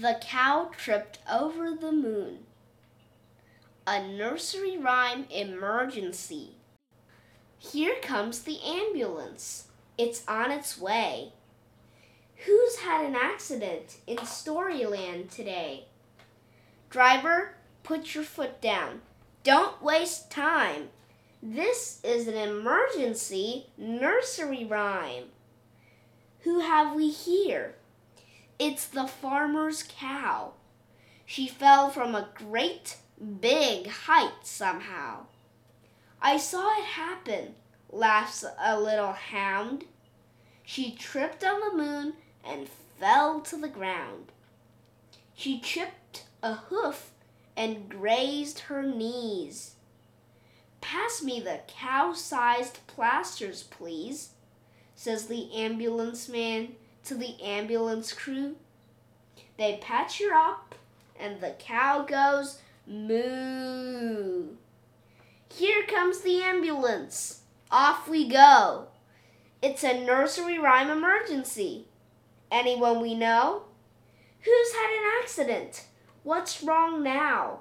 The cow tripped over the moon. A nursery rhyme emergency. Here comes the ambulance. It's on its way. Who's had an accident in Storyland today? Driver, put your foot down. Don't waste time. This is an emergency nursery rhyme. Who have we here? It's the farmer's cow. She fell from a great big height somehow. I saw it happen, laughs a little hound. She tripped on the moon and fell to the ground. She chipped a hoof and grazed her knees. Pass me the cow sized plasters, please, says the ambulance man to the ambulance crew. They patch her up, and the cow goes moo. Here comes the ambulance. Off we go. It's a nursery rhyme emergency. Anyone we know? Who's had an accident? What's wrong now?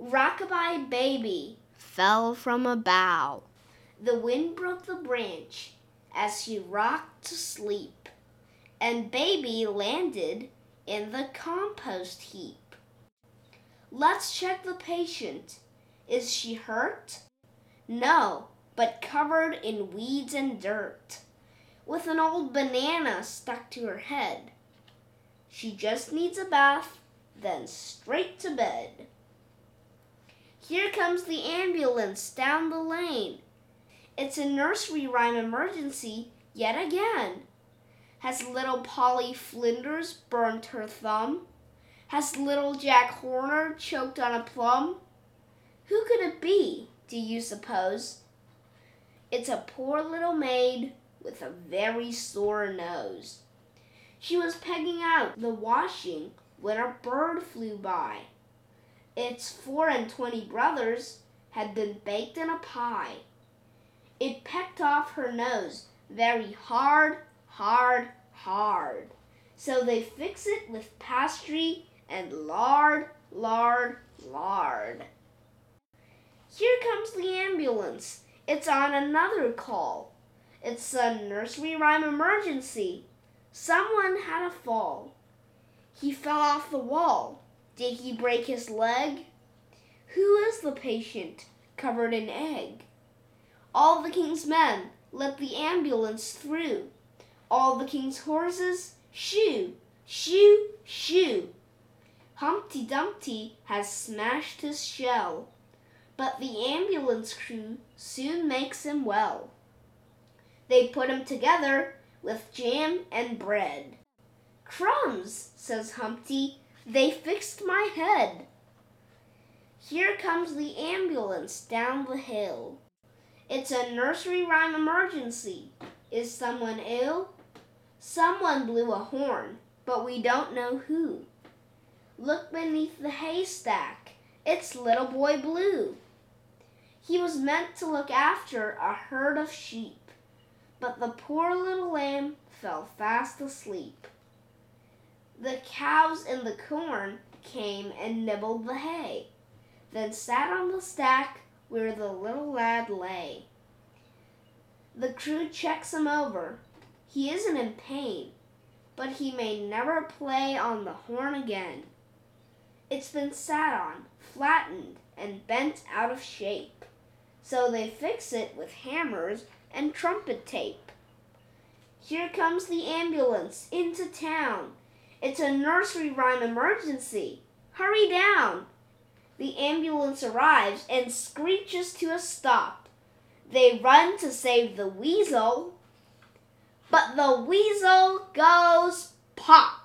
Rockabye baby fell from a bough. The wind broke the branch as she rocked to sleep, and baby landed in the compost heap. Let's check the patient. Is she hurt? No, but covered in weeds and dirt with an old banana stuck to her head. She just needs a bath, then straight to bed. Here comes the ambulance down the lane. It's a nursery rhyme emergency yet again. Has little Polly Flinders burnt her thumb? Has little Jack Horner choked on a plum? Who could it be, do you suppose? It's a poor little maid with a very sore nose. She was pegging out the washing when a bird flew by. Its four and twenty brothers had been baked in a pie. It pecked off her nose very hard, hard, hard. So they fix it with pastry and lard, lard, lard. Here comes the ambulance. It's on another call. It's a nursery rhyme emergency. Someone had a fall. He fell off the wall. Did he break his leg? Who is the patient covered in egg? All the king's men let the ambulance through. All the king's horses shoo, shoo, shoo. Humpty Dumpty has smashed his shell, but the ambulance crew soon makes him well. They put him together with jam and bread. Crumbs, says Humpty, they fixed my head. Here comes the ambulance down the hill. It's a nursery rhyme emergency. Is someone ill? Someone blew a horn, but we don't know who. Look beneath the haystack. It's Little Boy Blue. He was meant to look after a herd of sheep but the poor little lamb fell fast asleep. The cows in the corn came and nibbled the hay, then sat on the stack where the little lad lay. The crew checks him over. He isn't in pain, but he may never play on the horn again. It's been sat on, flattened, and bent out of shape, so they fix it with hammers and trumpet tape. Here comes the ambulance into town. It's a nursery rhyme emergency. Hurry down. The ambulance arrives and screeches to a stop. They run to save the weasel, but the weasel goes pop.